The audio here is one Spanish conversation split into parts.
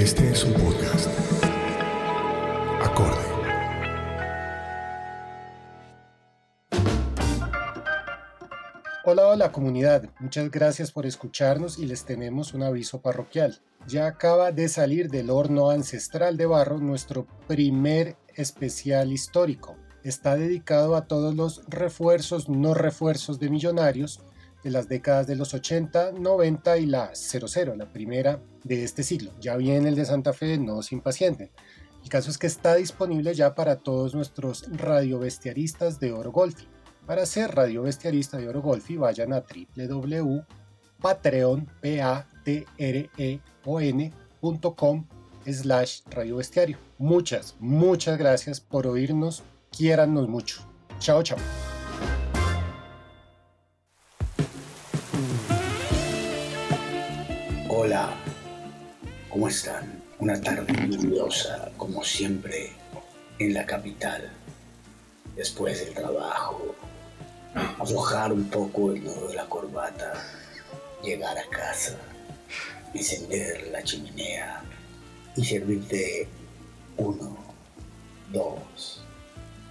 Este es un podcast. Acorde. Hola, hola comunidad, muchas gracias por escucharnos y les tenemos un aviso parroquial. Ya acaba de salir del horno ancestral de barro nuestro primer especial histórico. Está dedicado a todos los refuerzos, no refuerzos de millonarios de las décadas de los 80, 90 y la 00, la primera de este siglo. Ya viene el de Santa Fe, no se impacienten. El caso es que está disponible ya para todos nuestros radiobestiaristas de Orogolfi. Para ser radiobestiarista de Orogolfi, vayan a www.patreon.com slash radiobestiario. Muchas, muchas gracias por oírnos. Quiérannos mucho. Chao, chao. Hola, ¿cómo están? Una tarde lluviosa, como siempre, en la capital. Después del trabajo, aflojar un poco el nudo de la corbata, llegar a casa, encender la chimenea y servirte uno, dos,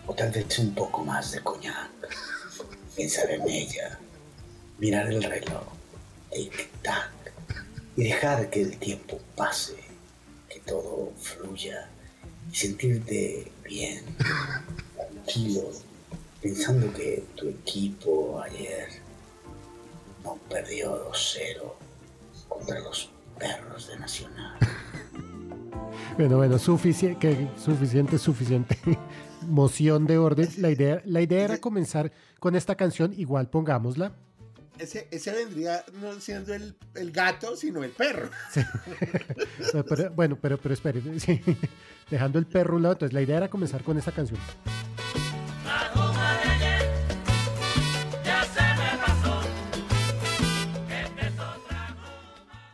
o tal vez un poco más de coñac. Pensar en ella, mirar el reloj, tic-tac, y dejar que el tiempo pase, que todo fluya y sentirte bien, tranquilo, pensando que tu equipo ayer no perdió 2-0 contra los perros de Nacional. Bueno, bueno, suficiente, que suficiente, suficiente. Moción de orden. La idea, la idea era comenzar con esta canción, igual pongámosla. Ese, vendría no siendo el, el gato, sino el perro. Bueno, pero, pero espere, dejando el perro a un lado, entonces la idea era comenzar con esta canción.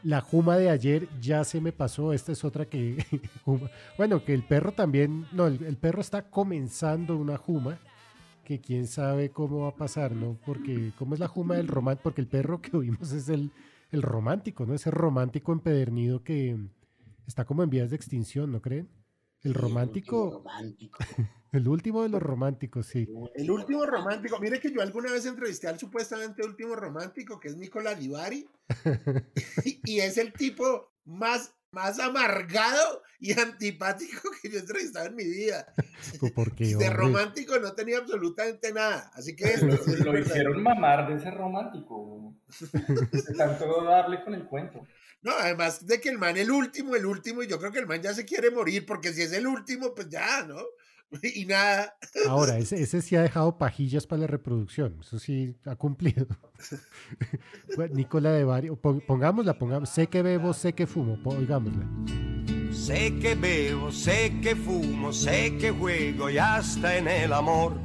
La juma de ayer ya se me pasó. Esta es otra que. bueno, que el perro también. No, el, perro está comenzando una juma. Que quién sabe cómo va a pasar, ¿no? Porque, ¿cómo es la juma del romántico? Porque el perro que oímos es el, el romántico, ¿no? Ese romántico empedernido que está como en vías de extinción, ¿no creen? El romántico. El último romántico. El último de los románticos, sí. El último romántico. Mire que yo alguna vez entrevisté al supuestamente último romántico, que es Nicola Divari. y es el tipo más, más amargado y antipático que yo he entrevistado en mi vida. Porque, de romántico no tenía absolutamente nada. Así que. Lo, lo hicieron mamar de ese romántico. De tanto darle con el cuento. No, además de que el man el último, el último, y yo creo que el man ya se quiere morir, porque si es el último, pues ya, ¿no? Y nada. Ahora, ese, ese sí ha dejado pajillas para la reproducción, eso sí ha cumplido. bueno, Nicola de Bari, pongámosla, pongamos, sé que bebo, sé que fumo, oigámosla. Sé que bebo, sé que fumo, sé que juego y hasta en el amor.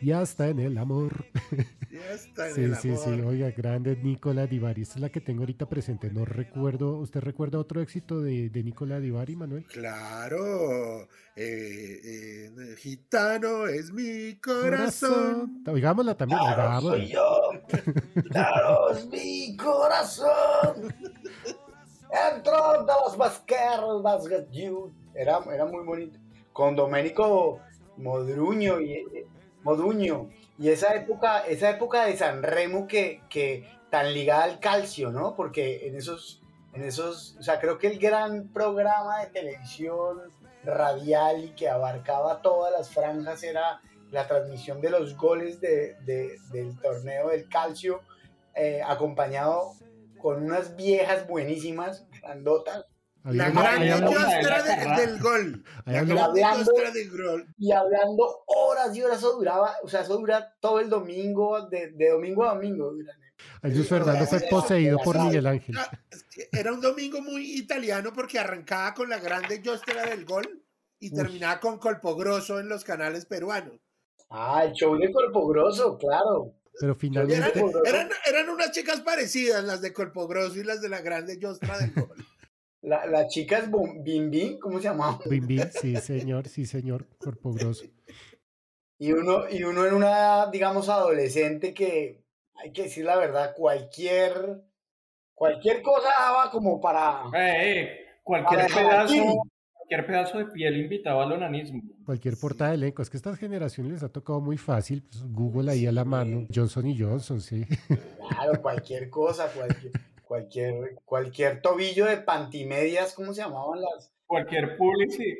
Y hasta en el amor. Ya está en Sí, el sí, amor. sí, oiga, grande Nicola Divari. Esta es la que tengo ahorita presente. No recuerdo, ¿usted recuerda otro éxito de, de Nicola Divari, Manuel? Claro, eh, eh, gitano es mi corazón. Oigámosla también, Claro, oigámosla. soy yo. Claro, es mi corazón. Entro de los you. Era, era muy bonito. Con Domenico Modruño y Moduño. Y esa época, esa época de San Remo que, tan ligada al calcio, ¿no? Porque en esos, en esos, o sea, creo que el gran programa de televisión radial y que abarcaba todas las franjas era la transmisión de los goles de, de- del torneo del calcio, eh, acompañado con unas viejas buenísimas, grandotas, La gran industria de- del gol. La gran Hablando- industria del gol. y hablando horas y horas, eso duraba, o sea, eso dura todo el domingo, de, de domingo a domingo. Jesús Fernando fue poseído por Miguel Ángel. Ah, es Era un domingo muy italiano porque arrancaba con la grande industria del gol y Uy. terminaba con Colpogroso en los canales peruanos. Ah, el show de Cuerpo Grosso, claro. Pero eran, finalmente, eran, eran unas chicas parecidas, las de Colpogroso y las de la grande industria del gol. La, la chica es Bim Bim, ¿cómo se llamaba? Bim Bim, sí señor, sí señor, cuerpo grosso. Y uno, y uno en una edad, digamos, adolescente que, hay que decir la verdad, cualquier Cualquier cosa daba como para... Eh, eh, cualquier Para pedazo, cualquier pedazo de piel invitaba al onanismo. Cualquier portada de elenco. Es que estas generaciones les ha tocado muy fácil. pues, Google ahí a la mano. Johnson y Johnson, sí. Claro, cualquier cosa, cualquier, cualquier, cualquier tobillo de pantimedias, ¿cómo se llamaban las? Cualquier publicidad,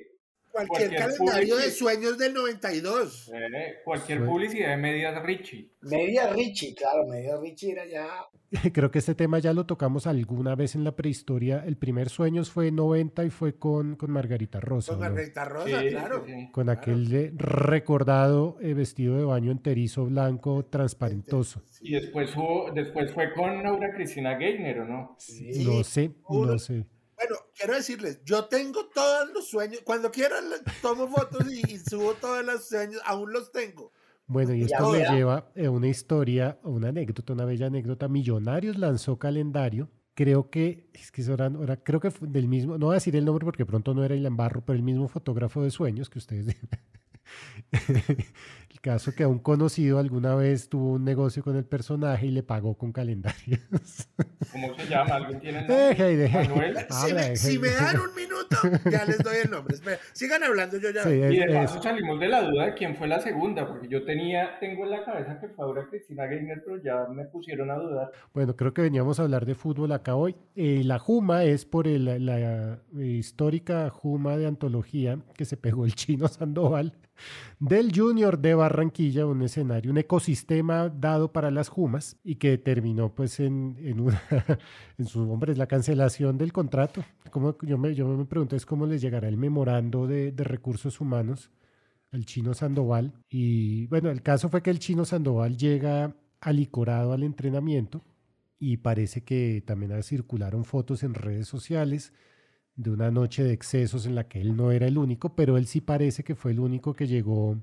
Cualquier, Cualquier calendario de sueños del 92. eh, cualquier publicidad de medias Richie. Media Richie, claro, media Richie era ya. Creo que este tema ya lo tocamos alguna vez en la prehistoria. El primer Sueños fue 90 y fue con, con Margarita Rosa. Con ¿no? Margarita Rosa, Sí, claro. sí, sí. Con Claro. aquel eh, recordado eh, vestido de baño enterizo blanco transparentoso. Y después, hubo, después fue con Laura Cristina Geithner, ¿o no? Sí. No sé, uno- no sé. Bueno, quiero decirles, yo tengo todos los sueños. Cuando quieran, tomo fotos y, y subo todos los sueños. Aún los tengo. Bueno, y esto me lleva a una historia, una anécdota, una bella anécdota. Millonarios lanzó calendario. Creo que, es que era- era- creo que fue del mismo, no voy a decir el nombre porque pronto no era el embarro, pero el mismo fotógrafo de sueños que ustedes. el caso que a un conocido alguna vez tuvo un negocio con el personaje y le pagó con calendarios. ¿Cómo se llama? ¿Alguien tiene el nombre? Deje, deje. Manuel. Si Habla, me, deje. si me dan un minuto, ya les doy el nombre. Espera, sigan hablando, yo ya. Sí, Y de paso salimos de la duda de quién fue la segunda, porque yo tenía, tengo en la cabeza que fue Laura Cristina Geithner, pero ya me pusieron a dudar. Bueno, creo que veníamos a hablar de fútbol acá hoy. Eh, la Juma es por el- la, eh, histórica Juma de antología que se pegó el chino Sandoval del Junior de Barranquilla, un escenario, un ecosistema dado para las Jumas y que terminó pues en, en, una, en su hombre, es la cancelación del contrato. Como yo me, yo me pregunto es cómo les llegará el memorando de, de recursos humanos al chino Sandoval. Y bueno, el caso fue que el chino Sandoval llega alicorado al entrenamiento y parece que también circularon fotos en redes sociales de una noche de excesos en la que él no era el único, pero él sí parece que fue el único que llegó,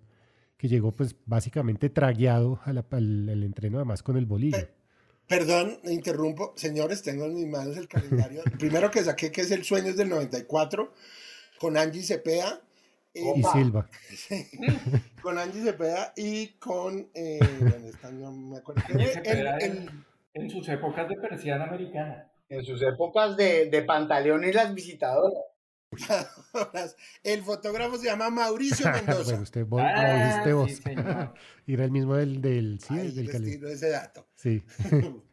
que llegó pues básicamente tragueado al, al entreno además con el bolillo. Perdón, me interrumpo. Señores, tengo en mis manos el calendario. El primero que saqué, que es el Sueños del 94, con Angie Cepeda. eh, Y Opa. Silva. con Angie Cepeda y con. Eh, ¿dónde está? No me acuerdo. El- el- en, en sus épocas de persiana americana. En sus épocas de, de pantaleones las visitadoras. el fotógrafo se llama Mauricio bueno, Mendoza. usted vos, Ah, lo dijiste vos. sí. Y era el mismo del, del, sí, Ahí del les cali- ese dato. Sí.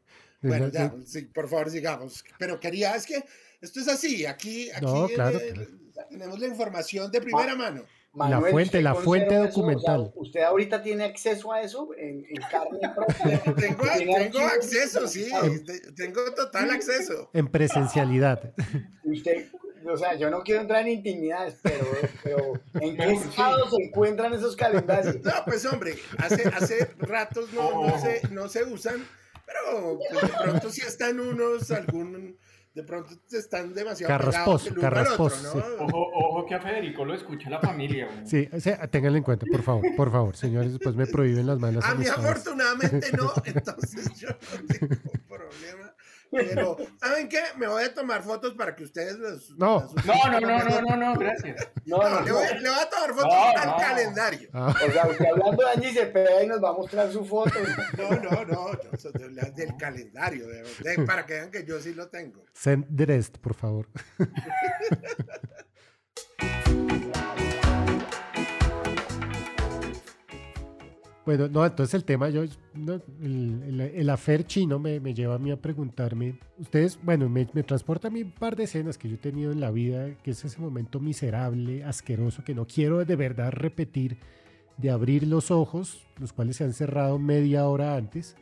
Bueno, ya, sí, por favor, sigamos. Pero quería, es que esto es así. Aquí, aquí No, claro, eh, claro. tenemos la información de primera mano. Manuel, fuente, ¿usted la fuente eso? O sea, documental. ¿Usted ahorita tiene acceso a eso en, en carne propia? Tengo, acceso, sí. Te- Tengo total acceso. En presencialidad. Usted, o sea, yo no quiero entrar en intimidades, pero, pero ¿en qué estado se encuentran esos calendarios? No, pues hombre, hace, hace ratos no, no, se, no se usan, pero pues, de pronto sí están unos, algún, de pronto están demasiado Carrasposo, pegados el uno al otro, carrasposo. Ojo, ojo que a Federico lo escucha la familia. güey. Sí, o sea, ténganlo en cuenta, por favor, por favor, señores, después me prohíben las malas A mí amistades. afortunadamente no, entonces yo no tengo problema. Pero, ¿saben qué? Me voy a tomar fotos para que ustedes los... No. las No, no, no, no, no, no, gracias. No, No, no, le, no. voy, le voy a tomar fotos No, al no. calendario. Ah, O sea, usted hablando de Angie Cepeda y nos va a mostrar su foto. No, no, no, no, son de las del calendario, de- de- para que vean que yo sí lo tengo. send the rest, por favor. Bueno, no, entonces el tema, yo, no, el, el, el afer chino me, me lleva a mí a preguntarme, ustedes, bueno, me, me transporta a mí un par de escenas que yo he tenido en la vida, que es ese momento miserable, asqueroso, que no quiero de verdad repetir, de abrir los ojos, los cuales se han cerrado media hora antes,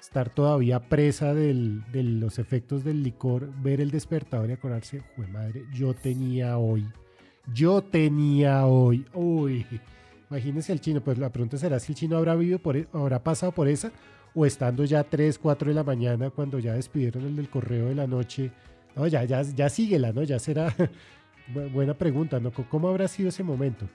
estar todavía presa del- de los efectos del licor, ver el despertador y acordarse, jue madre, yo tenía hoy, yo tenía hoy, uy. Imagínense el chino, pues la pregunta será si el chino habrá vivido por, e- habrá pasado por esa o estando ya 3, 4 de la mañana cuando ya despidieron el del correo de la noche. No, ya, ya, ya síguela, ¿no? Ya será bu- buena pregunta, ¿no? ¿Cómo habrá sido ese momento?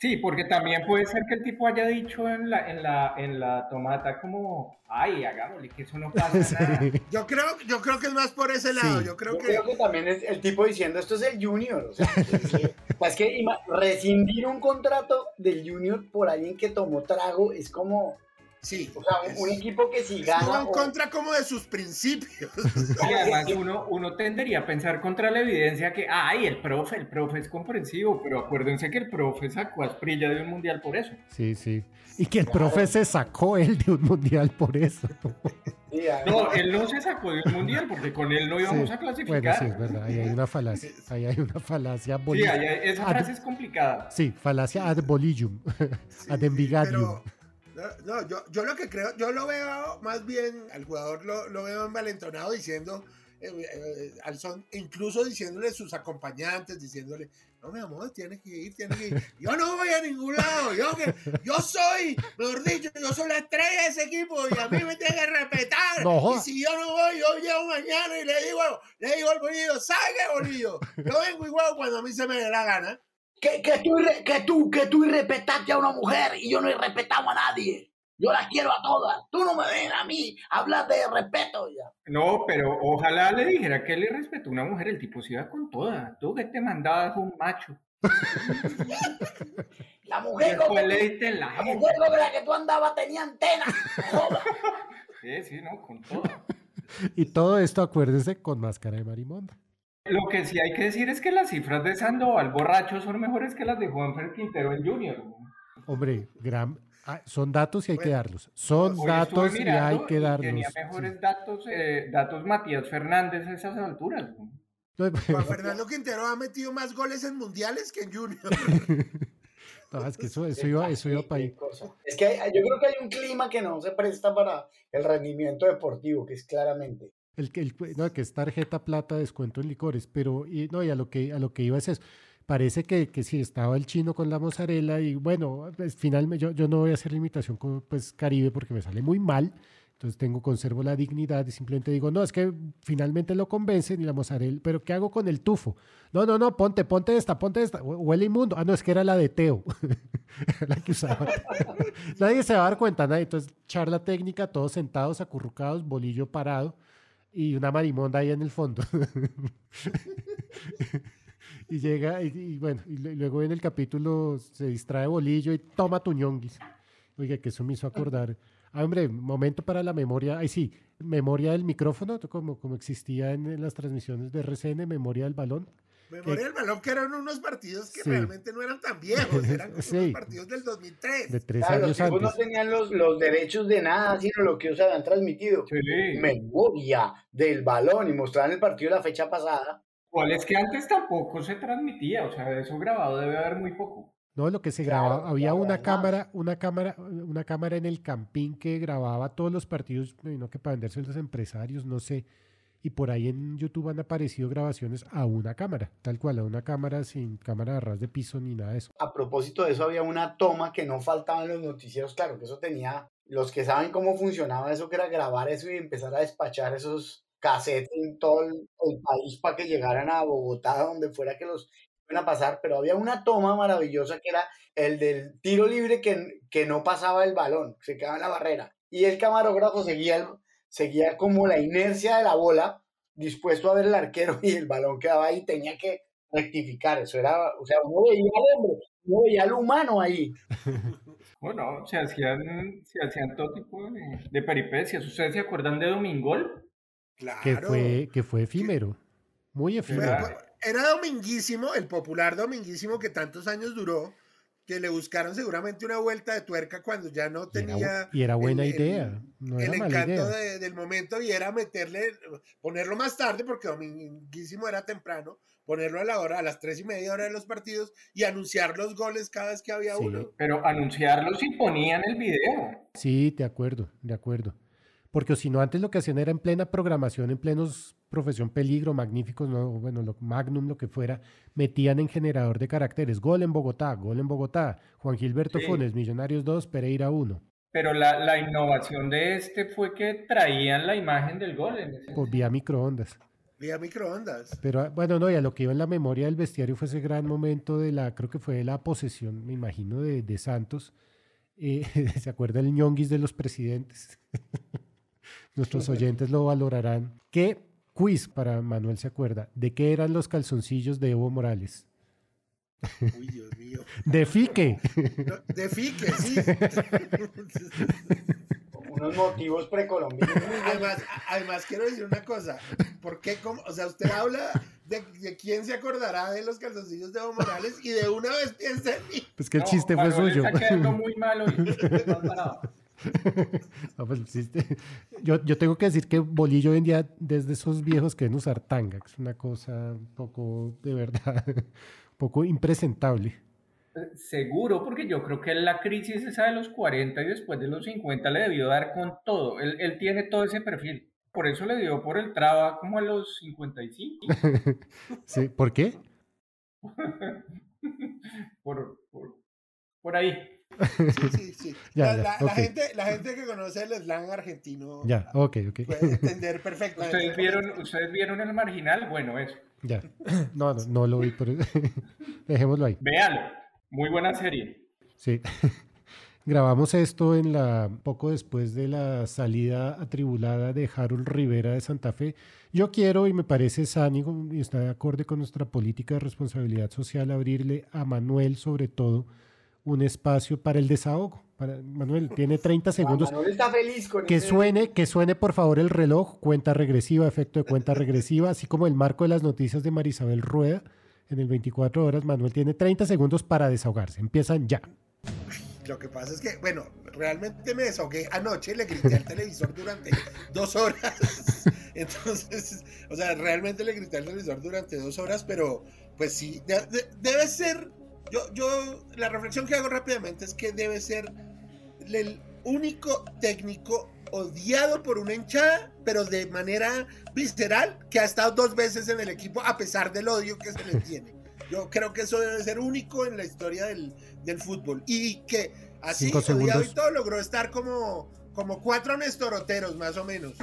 Sí, porque también puede ser que el tipo haya dicho en la, en la, en la tomata como, ay, hagámosle, que eso no pasa nada. Yo creo, yo creo que es más por ese lado. Sí. Yo creo Yo que creo que también es el tipo diciendo esto es el Junior. O sea, que- que- es que rescindir un contrato del Junior por alguien que tomó trago es como, Sí. O sea, un, equipo que si estuvo gana. en o- contra como de sus principios. Y además uno, uno tendería a pensar contra la evidencia que, ay, el profe, el profe es comprensivo, pero acuérdense que el profe sacó a Asprilla de un mundial por eso. Sí, sí. Y que el profe se sacó él de un mundial por eso. Sí, No, él no se sacó de un mundial porque con él no íbamos Sí. a Bueno, clasificar. sí, es verdad. Ahí hay una falacia. Ahí hay una falacia. Sí, boli- ahí hay- esa ad- frase es complicada. Sí, falacia ad bolillum. Sí, ad sí, envigadium. pero, no, yo, yo lo que creo, yo lo veo más bien, al jugador lo, lo veo envalentonado diciendo, eh, eh, al son, incluso diciéndole a sus acompañantes, diciéndole, no, mi amor, tienes que ir, tienes que ir. Yo no voy a ningún lado, yo, que, yo soy, mejor dicho, yo soy la estrella de ese equipo y a mí me tienen que respetar. No y si yo no voy, yo llego mañana y le digo, le digo al bolillo, salga bolillo. Yo vengo igual cuando a mí se me dé la gana. Que, que, tú, que tú, que tú irrespetaste a una mujer y yo no irrespetamos a nadie. Yo las quiero a todas. Tú no me ven a mí hablar de respeto ya. No, pero ojalá le dijera que le respetó a una mujer, el tipo se iba con toda. Tú que te mandabas un macho. La mujer con la la mujer con la que tú andabas tenía antena. Joda. Sí, sí, no, con toda. Y todo esto, acuérdense, con máscara de marimonda. Lo que sí hay que decir es que las cifras de Sandoval borracho son mejores que las de Juanfer Quintero en Junior. Hombre, gran... ah, son datos y hay que darlos. Son datos y hay que darlos. Tenía sí. mejores datos, eh, datos Matías Fernández a esas alturas. ¿no? Juan Fernando Quintero ha metido más goles en mundiales que en Junior. No, es que eso, eso iba, eso iba para ahí. Es que hay- yo creo que hay un clima que no se presta para el rendimiento deportivo, que es claramente. El, el, no, que es tarjeta plata, descuento en licores, pero no, y a lo que a lo que iba es eso. Parece que, que sí estaba el chino con la mozzarella y bueno, pues, finalmente yo, yo no voy a hacer limitación con pues Caribe porque me sale muy mal. Entonces tengo, conservo la dignidad y simplemente digo, no, es que finalmente lo convencen y la mozzarella, pero ¿qué hago con el tufo? No, no, no, ponte, ponte esta, ponte esta. Hue- Huele inmundo. Ah, no, es que era la de Teo. la que usaba. nadie se va a dar cuenta, nadie. Entonces, charla técnica, todos sentados, acurrucados, bolillo parado y una marimonda ahí en el fondo. y llega, y, y bueno, y lu- luego en el capítulo se distrae Bolillo y toma tu ñonguis. Oiga, que eso me hizo acordar. Ah, hombre, momento para la memoria. Ay, sí, memoria del micrófono, como, como existía en, en las transmisiones de RCN, memoria del balón. Memoria del balón que eran unos partidos que Sí. realmente no eran tan viejos, eran como Sí. unos partidos del 2003. De tres Claro, los años tipos no antes. tenían los, los derechos de nada, sino lo que ellos habían transmitido. Sí. Memoria del balón y mostraban el partido de la fecha pasada. ¿Cuál es que antes tampoco se transmitía? O sea, eso grabado debe haber muy poco. No, lo que se Claro, grababa, había una cámara, una cámara, una cámara en el campín que grababa todos los partidos, me imagino que para venderse a los empresarios, no sé. Y por ahí en YouTube han aparecido grabaciones a una cámara, tal cual, a una cámara sin cámara de ras de piso ni nada de eso. A propósito de eso, había una toma que no faltaba en los noticieros. Claro, que eso tenía. Los que saben cómo funcionaba eso, que era grabar eso y empezar a despachar esos cassettes en todo el, el país para que llegaran a Bogotá, donde fuera que los iban a pasar. Pero había una toma maravillosa que era el del tiro libre que, que no pasaba el balón, se quedaba en la barrera. Y el camarógrafo seguía, el- seguía como la inercia de la bola, dispuesto a ver el arquero y el balón quedaba ahí, tenía que rectificar. Eso era, o sea, uno veía al hombre, uno veía al humano ahí. Bueno, se hacían, se hacían todo tipo de, de peripecias. ¿Ustedes se acuerdan de Domingol? Claro. Que fue, que fue efímero, muy efímero. Era dominguísimo, el popular dominguísimo que tantos años duró, que le buscaron seguramente una vuelta de tuerca cuando ya no Y era, tenía y era buena el- idea, no el era encanto idea. de- del momento y era meterle, ponerlo más tarde, porque dominguísimo era temprano, ponerlo a la hora, a las tres y media hora de los partidos y anunciar los goles cada vez que había Sí. uno. Pero anunciarlos y ponían el video. Sí, de acuerdo, de acuerdo. Porque si no, antes lo que hacían era en plena programación, en plenos profesión peligro, magníficos, no, bueno, lo, magnum, lo que fuera, metían en generador de caracteres, gol en Bogotá, gol en Bogotá, Juan Gilberto Sí. Funes, Millonarios 2, Pereira 1, Pero la, la innovación de este fue que traían la imagen del gol. En ese- por vía microondas. Vía microondas. Pero ah, bueno, no, y a lo que iba en la memoria del bestiario fue ese gran momento de la, creo que fue de la posesión, me imagino, de, de Santos. Eh, ¿Se acuerda el ñonguis de los presidentes? Nuestros oyentes lo valorarán. ¿Qué quiz para Manuel se acuerda? ¿De qué eran los calzoncillos de Evo Morales? Uy, Dios mío. De Fique. No, de Fique, sí. unos motivos precolombianos. Además, además quiero decir una cosa. ¿Por qué? cómo- O sea, usted habla de, de quién se acordará de los calzoncillos de Evo Morales y de una vez piensa en mí. Pues que el No, chiste fue suyo. Está quedando muy malo. y- pues Yo, yo tengo que decir que Bolillo hoy en día, desde esos viejos que deben usar tanga, que es una cosa un poco, de verdad, un poco impresentable. Seguro, porque yo creo que la crisis esa de los 40 y después de los 50 le debió dar con todo. Él, él tiene todo ese perfil. Por eso le dio por el traba como a los 55. Sí, ¿Por qué? Por, por, por ahí. Sí, sí, sí. Ya, la, ya, la- la ok. gente, la gente que conoce el slang argentino Ya, ok, ok. puede entender perfectamente. ¿Ustedes vieron, ¿Ustedes vieron el marginal? Bueno, eso. Ya. No, no, no lo vi, pero dejémoslo ahí. Véalo. Muy buena serie. Sí. Grabamos esto en la poco después de la salida atribulada de Harold Rivera de Santa Fe. Yo quiero y me parece sano y está de acorde con nuestra política de responsabilidad social abrirle a Manuel sobre todo un espacio para el desahogo. Para, Manuel tiene 30 segundos. Manuel está feliz con Que ese- suene, que suene por favor el reloj, cuenta regresiva, efecto de cuenta regresiva, así como el marco de las noticias de Marisabel Rueda en el 24 horas. Manuel tiene 30 segundos para desahogarse. Empiezan ya. Lo que pasa es que, bueno, realmente me desahogué anoche, le grité al televisor durante dos horas. Entonces, o sea, realmente le grité al televisor durante dos horas, pero pues sí, de- de- debe ser, yo, yo, la reflexión que hago rápidamente es que debe ser el único técnico odiado por una hinchada, pero de manera visceral, que ha estado dos veces en el equipo a pesar del odio que se le tiene. Yo creo que eso debe ser único en la historia del, del fútbol. Y que así, odiado y todo, logró estar como, como cuatro Nestoroteros, más o menos.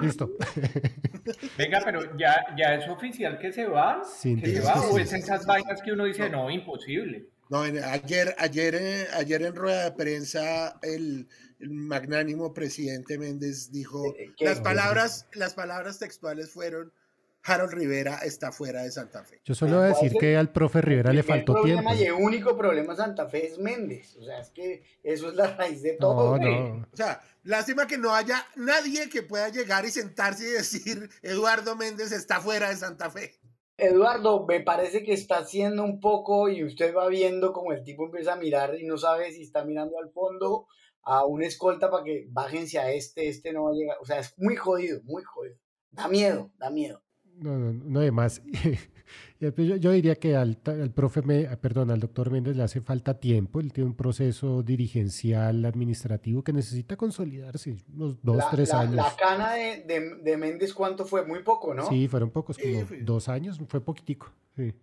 Listo. Venga, pero ya, ya es oficial que se va. Sin que se va, o es sí, esas vainas que uno dice, No. no, imposible. No, en- ayer, ayer, eh, ayer en rueda de prensa el, el magnánimo presidente Méndez dijo Eh, ¿qué? las palabras, las palabras textuales fueron Harold Rivera está fuera de Santa Fe. Yo solo voy a decir que al profe Rivera le faltó problema tiempo. y el único problema de Santa Fe es Méndez. O sea, es que eso es la raíz de todo. no. O sea, lástima que no haya nadie que pueda llegar y sentarse y decir Eduardo Méndez está fuera de Santa Fe. Eduardo, me parece que está haciendo un poco y usted va viendo como el tipo empieza a mirar y no sabe si está mirando al fondo a una escolta para que bájense a este, este no va a llegar. O sea, es muy jodido, muy jodido. Da miedo, da miedo. No, no, no hay más. Yo, yo diría que al, al profe, Me- ah, perdón, al doctor Méndez le hace falta tiempo. Él tiene un proceso dirigencial, administrativo que necesita consolidarse, unos dos, la, tres la- años. la cana de, de- de Méndez, ¿cuánto fue? Muy poco, ¿no? Sí, fueron pocos, Sí, como dos años, fue poquitico. Sí,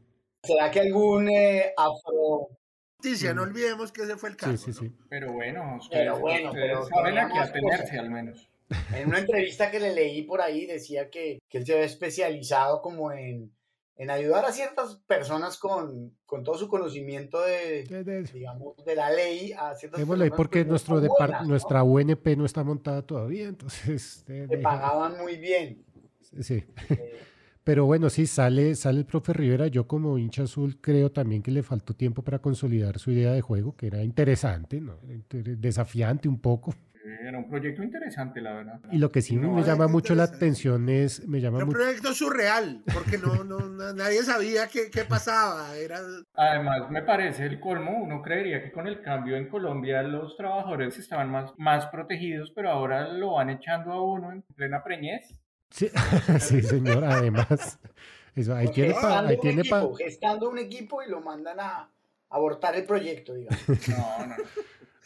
¿Será que algún eh, afro... Noticia, no Mm. olvidemos que ese fue el caso. sí, sí. ¿no? sí. Pero bueno, ustedes, Pero bueno, ustedes pero saben a qué teníamos atenerse cosas. al menos. En una entrevista que le leí por ahí decía que, que él se había especializado como en, en ayudar a ciertas personas con, con todo su conocimiento de, digamos, de la ley a ciertas Démosle personas porque pues, nuestro buenas, ¿no? nuestra UNP no está montada todavía, entonces... de- que de- pagaban muy bien. sí. Eh, Pero bueno, sí, sale, sale el profe Rivera. Yo como hincha azul creo también que le faltó tiempo para consolidar su idea de juego, que era interesante, ¿no? Desafiante un poco. Era un proyecto interesante, la verdad. Y lo que sí No, me llama mucho la atención es, me llama Era un mucho, proyecto surreal, porque no, no, na- nadie sabía qué, qué pasaba. Era, Además, me parece el colmo. Uno creería que con el cambio en Colombia los trabajadores estaban más, más protegidos, pero ahora lo van echando a uno en plena preñez. Sí, sí, señor, además. Eso, ahí tiene pa- gestando, ahí un tiene pa- equipo, gestando un equipo y lo mandan a a abortar el proyecto, digamos. No, no, no.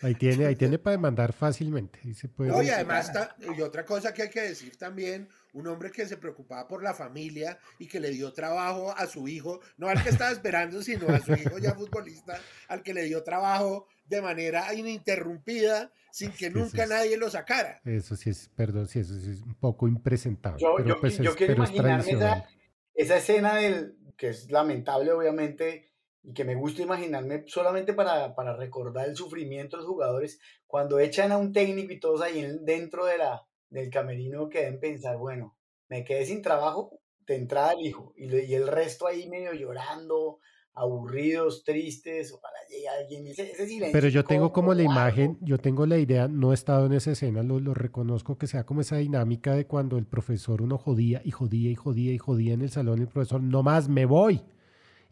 Ahí tiene, ahí tiene para demandar fácilmente. Ahí se puede- No, y además, está- y otra cosa que hay que decir también, un hombre que se preocupaba por la familia y que le dio trabajo a su hijo, no al que estaba esperando, sino a su hijo ya futbolista, al que le dio trabajo de manera ininterrumpida, sin que nunca sí. nadie lo sacara. Eso sí es, perdón, sí, eso sí es un poco impresentable. Yo, pero yo, pues yo es, quiero pero es imaginarme tradicional. esa, esa escena del, que es lamentable obviamente, y que me gusta imaginarme solamente para, para recordar el sufrimiento de los jugadores, cuando echan a un técnico y todos ahí en- dentro de la, del camerino que deben pensar, bueno, me quedé sin trabajo de entrada el hijo, y, el resto ahí medio llorando, aburridos, tristes, ojalá llegue alguien, ese, ese silencio Pero yo tengo como la imagen, yo tengo la idea, no he estado en esa escena, lo, lo reconozco que sea como esa dinámica de cuando el profesor uno jodía y jodía y jodía y jodía en el salón y el profesor, no más, me voy.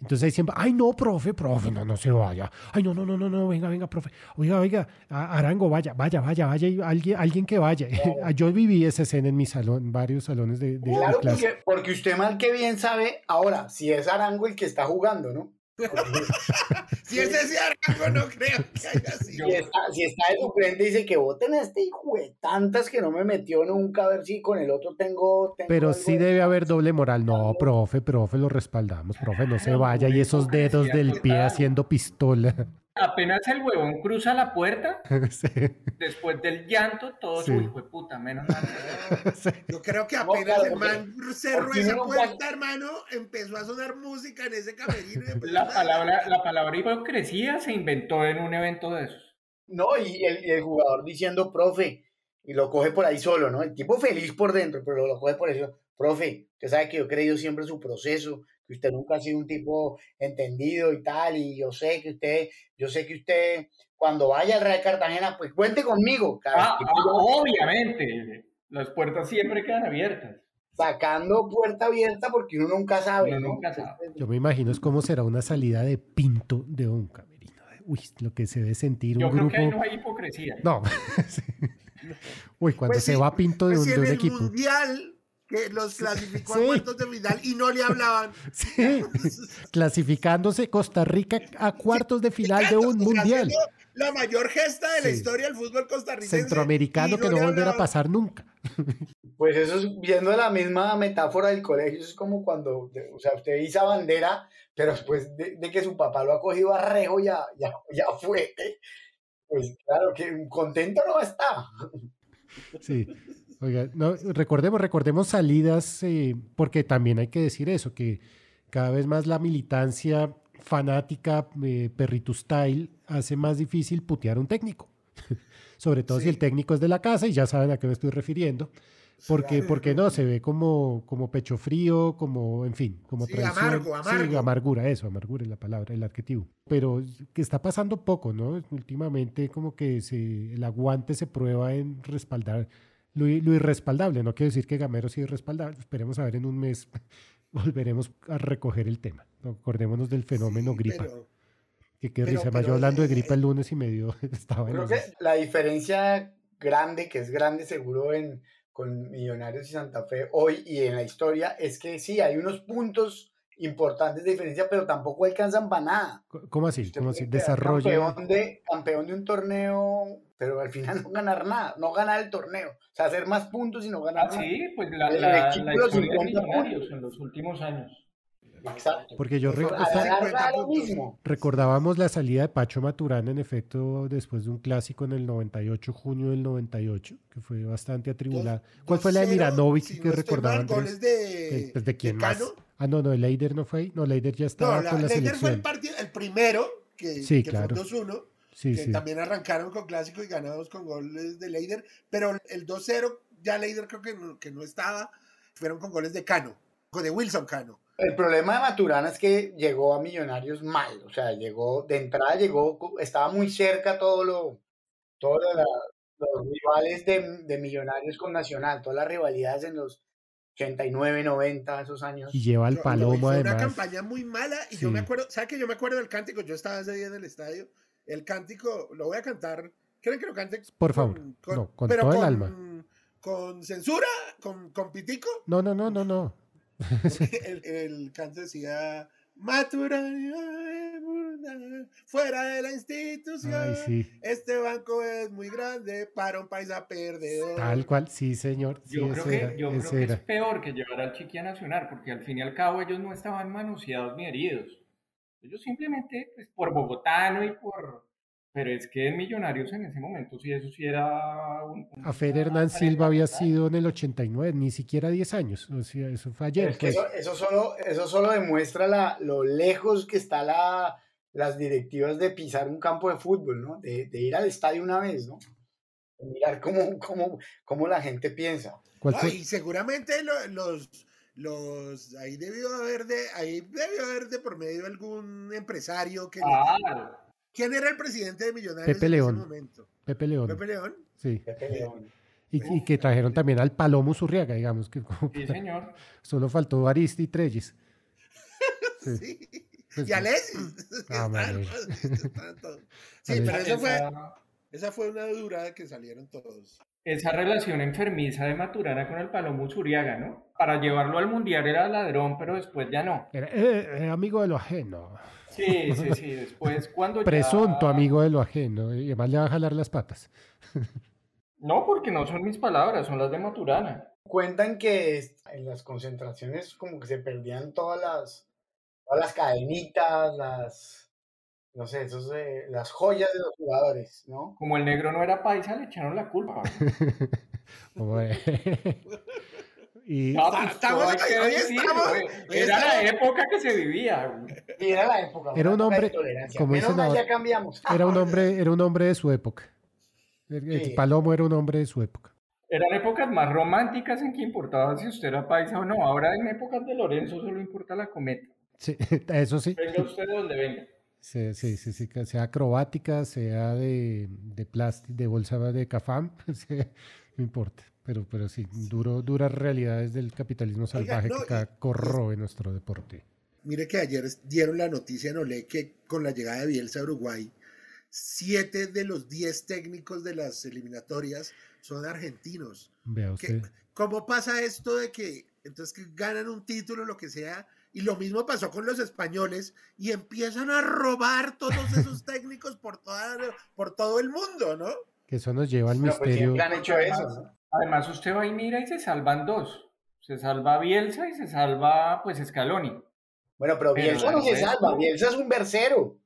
Entonces ahí siempre, ay no, profe, profe, no, no se vaya. Ay, no, no, no, no, no, venga, venga, profe. Oiga, oiga, Arango, vaya, vaya, vaya, vaya, alguien, alguien que vaya. Yo viví esa escena en mi salón, varios salones de, de- de Claro, clase. porque, porque usted mal que bien sabe, ahora, si es Arango el que está jugando, ¿no? Si es ese Arango, no creo que haya sido. Si está, si está de suplente, dice que voten a este hijo de tantas que no me metió nunca, a ver si con el otro tengo. tengo Pero sí de- debe haber doble moral. No, profe, profe, lo respaldamos. Profe, no se vaya. Y esos dedos del pie haciendo pistola. Apenas el huevón cruza la puerta, Sí, después del llanto, todo Sí. de puta, menos mal. sí. Yo creo que No, apenas el man cerró esa puerta, hermano, empezó a sonar música en ese camerino. La palabra, la palabra hipocresía se inventó en un evento de esos. No, y el, y el jugador diciendo, profe, y lo coge por ahí solo, ¿no? El tipo feliz por dentro, pero lo coge por ahí solo. Profe, usted sabe que yo he creído siempre su proceso, que usted nunca ha sido un tipo entendido y tal, y yo sé que usted, yo sé que usted, cuando vaya al Real Cartagena, pues cuente conmigo. Ah, ah, obviamente. Las puertas siempre quedan abiertas. sacando puerta abierta porque uno nunca sabe, Uno ¿no? nunca sabe. Yo me imagino es cómo será una salida de pinto de un camerino. Uy, lo que se debe sentir un Yo creo grupo. que ahí no hay hipocresía. No. sí. Uy, cuando Pues se sí, va pinto de Pues un, si de en un el equipo. mundial que los clasificó Sí. a cuartos de final y no le hablaban. Sí. Clasificándose Costa Rica a cuartos de final de un mundial. La mayor gesta de la Sí. historia del fútbol costarricense. Centroamericano que no volverá a pasar nunca. Pues eso es viendo la misma metáfora del colegio, eso es como cuando, o sea, usted esa bandera, pero después de, de que su papá lo ha cogido a rejo, ya, ya, ya fue. Pues claro que contento no está. Sí. Oiga, no, recordemos, recordemos salidas, eh, porque también hay que decir eso, que cada vez más la militancia fanática, eh, perrito style, hace más difícil putear a un técnico. Sobre todo si Sí. el técnico es de la casa, y ya saben a qué me estoy refiriendo. Porque, Claro. porque no, se ve como, como pecho frío, como, en fin, como Sí, traición. amargo, Sí, amargo. amargura, eso, amargura es la palabra, el adjetivo. Pero que está pasando poco, ¿no? Últimamente como que se, el aguante se prueba en respaldar lo, lo irrespaldable. No quiero decir que Gamero sea irrespaldable. Esperemos a ver en un mes, volveremos a recoger el tema. Acordémonos del fenómeno Sí, gripa. pero- que qué risa, yo hablando de gripa el lunes y medio estaba en que la diferencia grande, que es grande seguro en, con Millonarios y Santa Fe hoy y en la historia, es que sí, hay unos puntos importantes de diferencia, pero tampoco alcanzan para nada. ¿Cómo así? Usted ¿Cómo así? Desarrollo. Campeón de, campeón de un torneo, pero al final no ganar nada, no ganar el torneo. O sea, hacer más puntos y no ganar Ah, nada. sí, pues la, El la, equipo la de los historia de 50 Millonarios puntos. en los últimos años. Exacto. Porque yo rec- Son esta- ganar 50 da lo puntos. mismo. recordábamos la salida de Pacho Maturana, en efecto, después de un clásico en el 98, junio del 98, que fue bastante atribulada. ¿Cuál fue la de 2-0, Miranovic si que no estoy recordaba mal, goles de, Eh, pues, ¿De quién de más? Cano. Ah, no, no, Leider no fue ahí. No, Leider ya estaba No, la, con la Leicester fue el partido, el primero, que, Sí, que claro. fue 2-1, Sí, que sí. también arrancaron con clásico y ganados con goles de Leider, pero el 2-0 ya Leider creo que no, que no estaba, fueron con goles de Cano, con de Wilson Cano. El problema de Maturana es que llegó a Millonarios mal, o sea, llegó, de entrada llegó, estaba muy cerca todo lo, todos los rivales de, de Millonarios con Nacional, todas las rivalidades en los 89, 90, esos años. Y lleva al Yo- palomo y fue una además. campaña muy mala y yo me acuerdo, ¿sabes que yo me acuerdo del cántico? Yo estaba ese día en el estadio, el cántico, lo voy a cantar, ¿quieren que lo cante? Por favor, no, con todo el alma. Con censura, con, con pitico, No, no, no, no, no. el, el canto decía Maturana, fuera de la institución. Ay, sí. Este banco es muy grande para un paisa perdedor. Tal cual, sí, señor. Sí, Yo creo que, era, yo creo que es peor que llevar al Chiqui a Nacional, porque al fin y al cabo ellos no estaban manoseados ni heridos. Ellos simplemente, pues, por bogotano y por... Pero es que en Millonarios en ese momento, sí, eso sí era... Un, un- A Fer Hernán Silva había sido en el 89, ni siquiera 10 años. O sea, eso fue ayer. Es que pues. eso, eso solo, eso solo demuestra la, lo lejos que está la, las directivas de pisar un campo de fútbol, ¿no? De, de ir al estadio una vez, ¿no? De mirar cómo, cómo, cómo la gente piensa. Y seguramente lo- los, los ahí debió haber de ahí debió haber de por medio algún empresario que le- Claro. Quién era el presidente de Millonarios Pepe en León. ese momento Pepe León. Pepe León Sí. Pepe León. Y, y que trajeron también al Palomo Zurriaga, digamos, que como Sí, señor. solo faltó Aristi y Treyes. Sí. sí. Pues, y Alexis Ah, sí Alexis. pero eso fue Esa, esa fue una dura que salieron todos esa relación enfermiza de Maturana con el Palomo Zuriaga, ¿no? Para llevarlo al mundial era ladrón, pero después ya no. Era, eh, eh, amigo de lo ajeno. Sí, sí, sí. Después cuando ya- Presunto amigo de lo ajeno. Y además le va a jalar las patas. No, porque no son mis palabras, son las de Maturana. Cuentan que es- en las concentraciones como que se perdían todas las, todas las cadenitas, las, no sé, esos, eh, las joyas de los jugadores, ¿no? Como el negro no era paisa, le echaron la culpa. Y No, pues, Estamos- hoy hoy Era la época que se vivía. güey. Y era la época. Era una un hombre, como Menos dicen mal, ahora, ya cambiamos. era un hombre, era un hombre de su época. El, el Sí. Palomo era un hombre de su época. Eran épocas más románticas en que importaba si usted era paisa o no. Ahora en épocas de Lorenzo solo importa la cometa. Sí, eso sí. Venga usted de donde venga. Sí, sí, sí, sea acrobática, sea de, de plástico, de bolsa de cafam, sí, no importa. Pero, pero sí, duro, duras realidades del capitalismo salvaje no, que corroe nuestro deporte. Mire que ayer dieron la noticia en Olé que con la llegada de Bielsa a Uruguay, siete de los diez técnicos de las eliminatorias son argentinos. Vea ¿Qué- usted. ¿Cómo pasa esto de que entonces que ganan un título, lo que sea? Y lo mismo pasó con los españoles y empiezan a robar todos esos técnicos por, toda, por todo el mundo, ¿no? Que eso nos lleva al pues misterio. siempre han hecho eso. Además, usted va y mira y se salvan dos. Se salva Bielsa y se salva, pues, Scaloni. Bueno, pero Pero Bielsa no el se salva, Bielsa es un versero.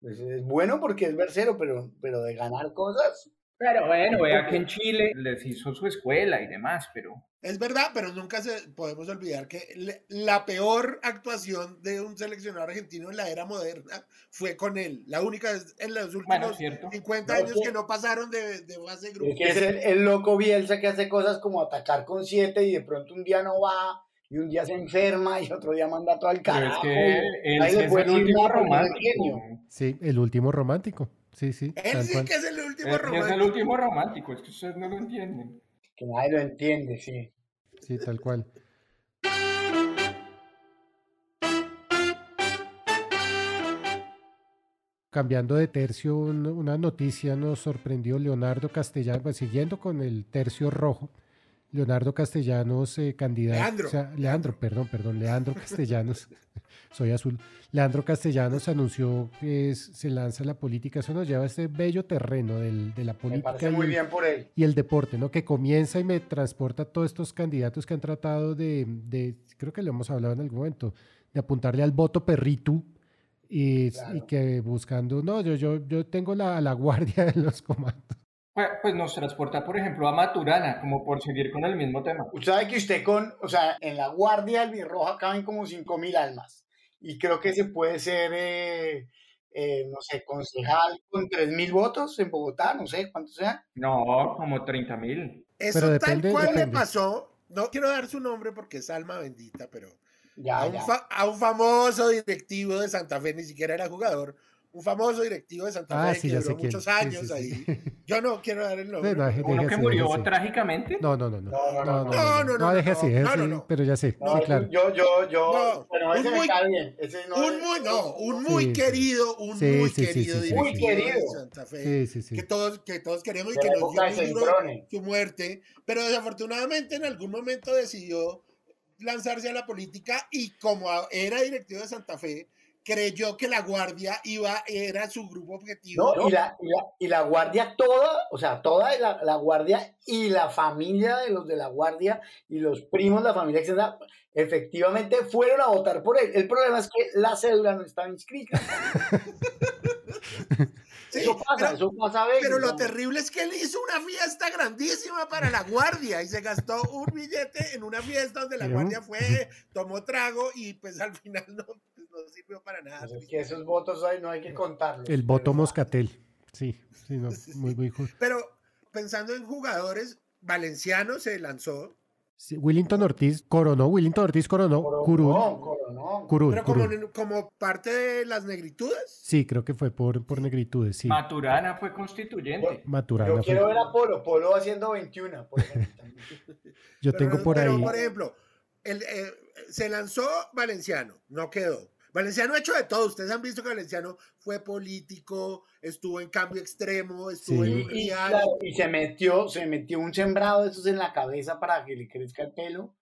Pues es bueno porque es versero, pero, pero de ganar cosas. Pero bueno, vea que en Chile les hizo su escuela y demás, pero... Es verdad, pero nunca se, podemos olvidar que le- la peor actuación de un seleccionador argentino en la era moderna fue con él. La única en los últimos Bueno, cierto. 50 No, años sí. que no pasaron de, de fase de grupo. Es que es el, el loco Bielsa que hace cosas como atacar con siete y de pronto un día no va y un día se enferma y otro día manda todo al Pero es carajo. que él es el último romántico. Sí, el último romántico. Sí, sí. Él tal sí cual. que es el último Él es el romántico. último romántico, es que ustedes no lo entienden. Que nadie lo entiende, sí. Sí, tal cual. Cambiando de tercio, un- una noticia nos sorprendió Leonardo Castellanos, pues, siguiendo con el tercio rojo. Leonardo Castellanos, eh, candidato. Leandro. o sea, Leandro, perdón, perdón, Leandro Castellanos. soy azul. Leandro Castellanos anunció que es- se lanza a la política. Eso nos lleva a este bello terreno del- de la Me política. parece y muy el- bien por él. y el deporte, ¿no? Que comienza y me transporta a todos estos candidatos que han tratado de, de- creo que lo hemos hablado en algún momento, de apuntarle al voto perrito y, que buscando, no, yo, yo, yo tengo la, la guardia de los comandos. Pues, pues nos transporta, por ejemplo, a Maturana, como por seguir con el mismo tema. Usted sabe que usted con, o sea, en la guardia albirroja caben como 5.000 almas. Y creo que se puede ser, eh, eh, no sé, concejal con 3.000 votos en Bogotá, no sé cuánto sea. No, como 30 mil. Eso Pero tal depende- cual le depende. pasó. No quiero dar su nombre porque es alma bendita, pero Ya, a un, ya. a un famoso directivo de Santa Fe, ni siquiera era jugador, un famoso directivo de Santa Ah, Fe sí, que ya duró sé quién. muchos Sí, años sí, ahí. sí. Yo no quiero dar el nombre. No, pero- Uno que murió trágicamente. No, no, no, no. No, no, no, no, no. No, no, no, deje así, no, deje no, así, no, no. pero ya sé, No, sí, claro. yo, yo, yo, No, pero un ese me muy- cae bien. Ese no un muy, no, un muy querido, un Sí, muy sí, sí, querido sí, sí, Muy directivo de Santa Fe. Sí, sí, sí. que todos, que todos queremos y que nos dio muy su muerte, pero desafortunadamente en algún momento decidió lanzarse a la política y como era directivo de Santa Fe, creyó que la guardia iba, era su grupo objetivo. No, y la, y, la, y la guardia toda, o sea, toda la, la guardia y la familia de los de la guardia y los primos de la familia extendida, efectivamente fueron a votar por él. El problema es que la cédula no estaba inscrita. Sí, eso pasa, pero- eso pasa a veces. Pero lo terrible es que él hizo una fiesta grandísima para la guardia y se gastó un billete en una fiesta donde la guardia fue, tomó trago y pues al final no, no sirvió para nada. Pues es que esos votos ahí no hay que contarlos. El voto pero- moscatel. Sí, sí, no, muy, muy ju- Pero pensando en jugadores, Valenciano se lanzó, Sí, Willington Ortiz coronó, Willington Ortiz coronó, Curul. Coronó, coronó. Curul, Pero como, Curul. como parte de las negritudes. Sí, creo que fue por, por negritudes, sí. Maturana fue constituyente. Maturana Yo fue- quiero ver a Polo, Polo haciendo 21, por ejemplo. también. Yo Pero- tengo por pero, ahí. por ejemplo, el, eh, se lanzó Valenciano, no quedó. Valenciano ha hecho de todo. Ustedes han visto que Valenciano fue político, estuvo en cambio extremo, estuvo Sí. en Y, y, claro, y se metió, se metió un sembrado de esos en la cabeza para que le crezca el pelo.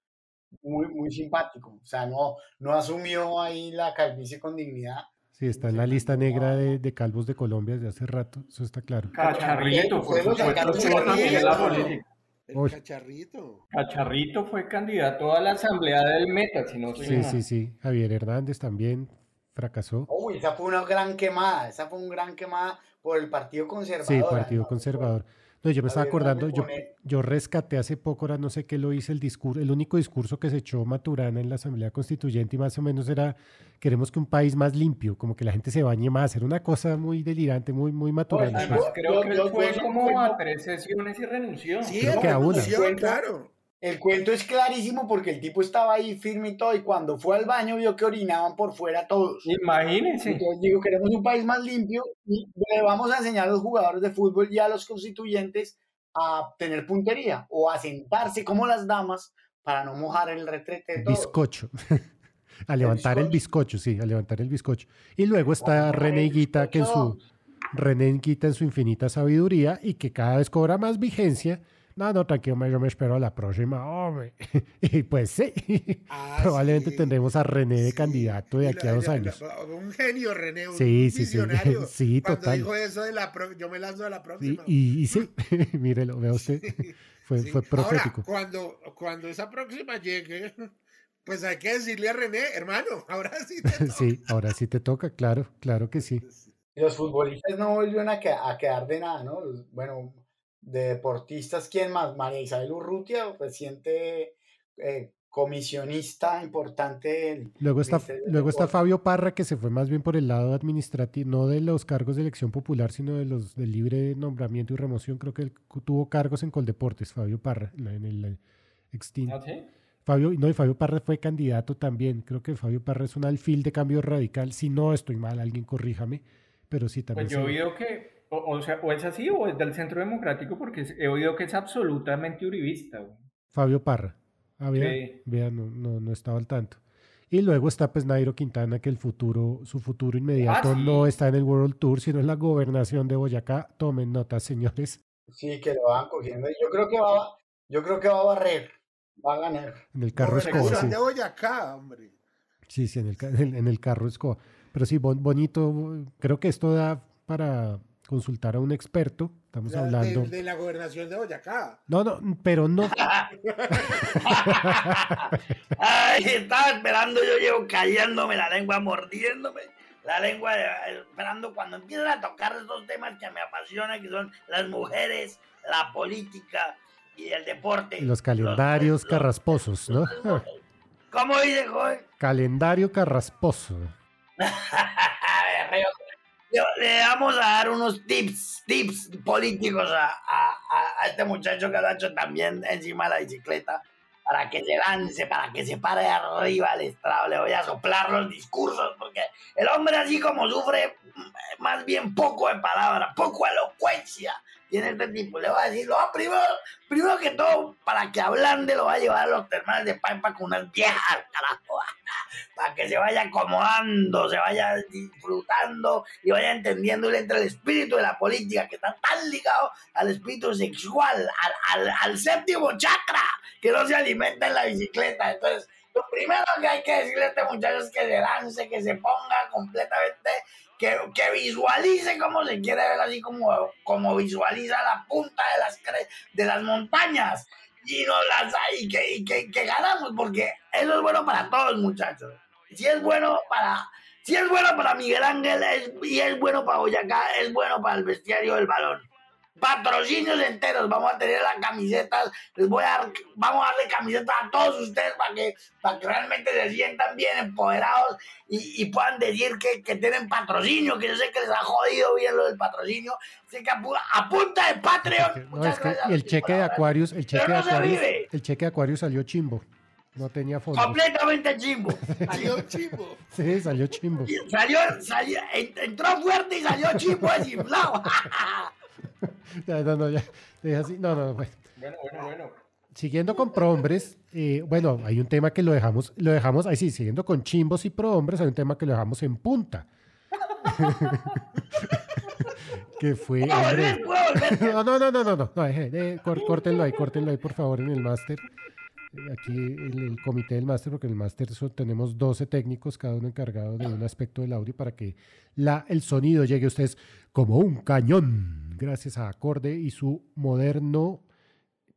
Muy, muy simpático. O sea, no, no asumió ahí la calvicie con dignidad. Sí, está en la lista negra de, de calvos de Colombia desde hace rato, eso está claro. Cacharrito, por supuesto, la política. El Uy. cacharrito. Cacharrito fue candidato a la asamblea del Meta, si no soy Sí, mal. sí, sí. Javier Hernández también fracasó. Uy, esa fue una gran quemada. Esa fue una gran quemada por el Partido Conservador. Sí, Partido Conservador. No, yo me estaba acordando, yo, yo rescaté hace poco, ahora no sé qué lo hice, el discurso, el único discurso que se echó Maturana en la Asamblea Constituyente y más o menos era, queremos que un país más limpio, como que la gente se bañe más, era una cosa muy delirante, muy, muy Maturana. Pues. Creo Yo- que yo- fue como a tres sesiones y renunció. Sí, Creo él que a una. renunció, Cuenta. claro. El cuento es clarísimo porque el tipo estaba ahí firme y todo, y cuando fue al baño vio que orinaban por fuera todos. Imagínense. Entonces digo, queremos un país más limpio y le vamos a enseñar a los jugadores de fútbol y a los constituyentes a tener puntería o a sentarse como las damas para no mojar el retrete de todos. Bizcocho. a levantar el bizcocho, sí, a levantar el bizcocho. Y luego está René el Higuita, que en su. René en su infinita sabiduría y que cada vez cobra más vigencia. No, no, tranquilo, yo me espero a la próxima, hombre. y pues sí, Ah, probablemente sí. tendremos a René de Sí. candidato de aquí la- a dos años. la- un genio, René, un Sí, sí, sí, visionario. sí, Cuando total. dijo eso de la pro- yo me lanzo a la próxima. y, y sí, mírelo, vea usted, fue, Sí. fue profético. Ahora, cuando, cuando esa próxima llegue, pues hay que decirle a René, hermano, ahora sí te toca. Sí, ahora sí te toca, claro, claro que sí. Y Los futbolistas no volvieron a, que- a quedar de nada, ¿no? Los- bueno, de deportistas, ¿quién más? María Isabel Urrutia, reciente eh, comisionista importante del Luego está, del luego está. Fabio Parra, que se fue más bien por el lado administrativo, no de los cargos de elección popular, sino de los del libre nombramiento y remoción. Creo que él tuvo cargos en Coldeportes, Fabio Parra, en el extinto. ¿Ah, sí? Fabio, no, y Fabio Parra fue candidato también. Creo que Fabio Parra es un alfil de cambio radical. Si no estoy mal, alguien corríjame, pero sí también. Pues yo oído que, o, o sea, o es así o es del Centro Democrático, porque he oído que es absolutamente uribista. güey. Fabio Parra. Ah, vea, Sí. vea, no, no, no estaba al tanto. Y luego está pues Nairo Quintana, que el futuro, su futuro inmediato Ah, sí. no está en el World Tour, sino en la gobernación de Boyacá. Tomen nota, señores, Sí, que lo van cogiendo. Yo creo que va, yo creo que va a barrer, va a ganar. en el carro escoba, sí. de Boyacá, hombre. Sí, sí, en el, en, en el carro escoba. Pero sí, bon- bonito. Creo que esto da para consultar a un experto. Estamos La- hablando. de, de la gobernación de Boyacá. No, no, pero no. Ay, estaba esperando, yo llevo cayéndome la lengua, mordiéndome la lengua, eh, esperando cuando empiezan a tocar estos temas que me apasionan, que son las mujeres, la política y el deporte. Los calendarios los- carrasposos, ¿no? ¿Cómo dice, joven? Calendario carrasposo. Le- vamos a dar unos tips, tips políticos a, este muchacho que lo ha hecho también encima de la bicicleta para que se lance, para que se pare arriba al estrado. Le voy a soplar los discursos porque el hombre así como sufre más bien poco de palabra, poco elocuencia tiene este tipo. Le voy a decir, no, primero, primero que todo, para que ablande lo va a llevar a los termales de Paipa con unas viejas, carajo para que se vaya acomodando, se vaya disfrutando y vaya entendiendo entre el espíritu de la política que está tan ligado al espíritu sexual, al, al- al séptimo chakra, que no se alimenta en la bicicleta. Entonces, lo primero que hay que decirle a este muchacho es que se lance, que se ponga completamente, que, visualice cómo se quiere ver, así como, como visualiza la punta de las, de las montañas y nos las y que, y que ganamos, porque eso es bueno para todos, muchachos. Si es bueno para, si es bueno para Miguel Ángel es- y es bueno para Boyacá, es bueno para el bestiario del balón. Patrocinios enteros. Vamos a tener las camisetas, les voy a dar, vamos a darle camisetas a todos ustedes para que, para que realmente se sientan bien empoderados y, y puedan decir que, que, tienen patrocinio, que yo sé que les ha jodido bien lo del patrocinio. Así que a, punta de Patreon. No, es que el cheque de Aquarius, el cheque de Aquarius, el cheque de Aquarius salió chimbo. No tenía fondo. Completamente chimbo. Salió chimbo. Sí, salió chimbo. Salió, salió, entró fuerte y salió chimbo desinflado. ya, no, no, ya. Así. No, no, bueno. Bueno, bueno, bueno. Siguiendo con prohombres, eh, bueno, hay un tema que lo dejamos, lo dejamos, ahí sí, siguiendo con chimbos y prohombres, hay un tema que lo dejamos en punta. que fue. Hombre, no, no, no, no, no, no, no, córtenlo ahí, córtenlo ahí, por favor, en el máster aquí el, el, comité del máster, porque en el máster tenemos 12 técnicos, cada uno encargado de un aspecto del audio para que la, el sonido llegue a ustedes como un cañón, gracias a Acorde y su moderno,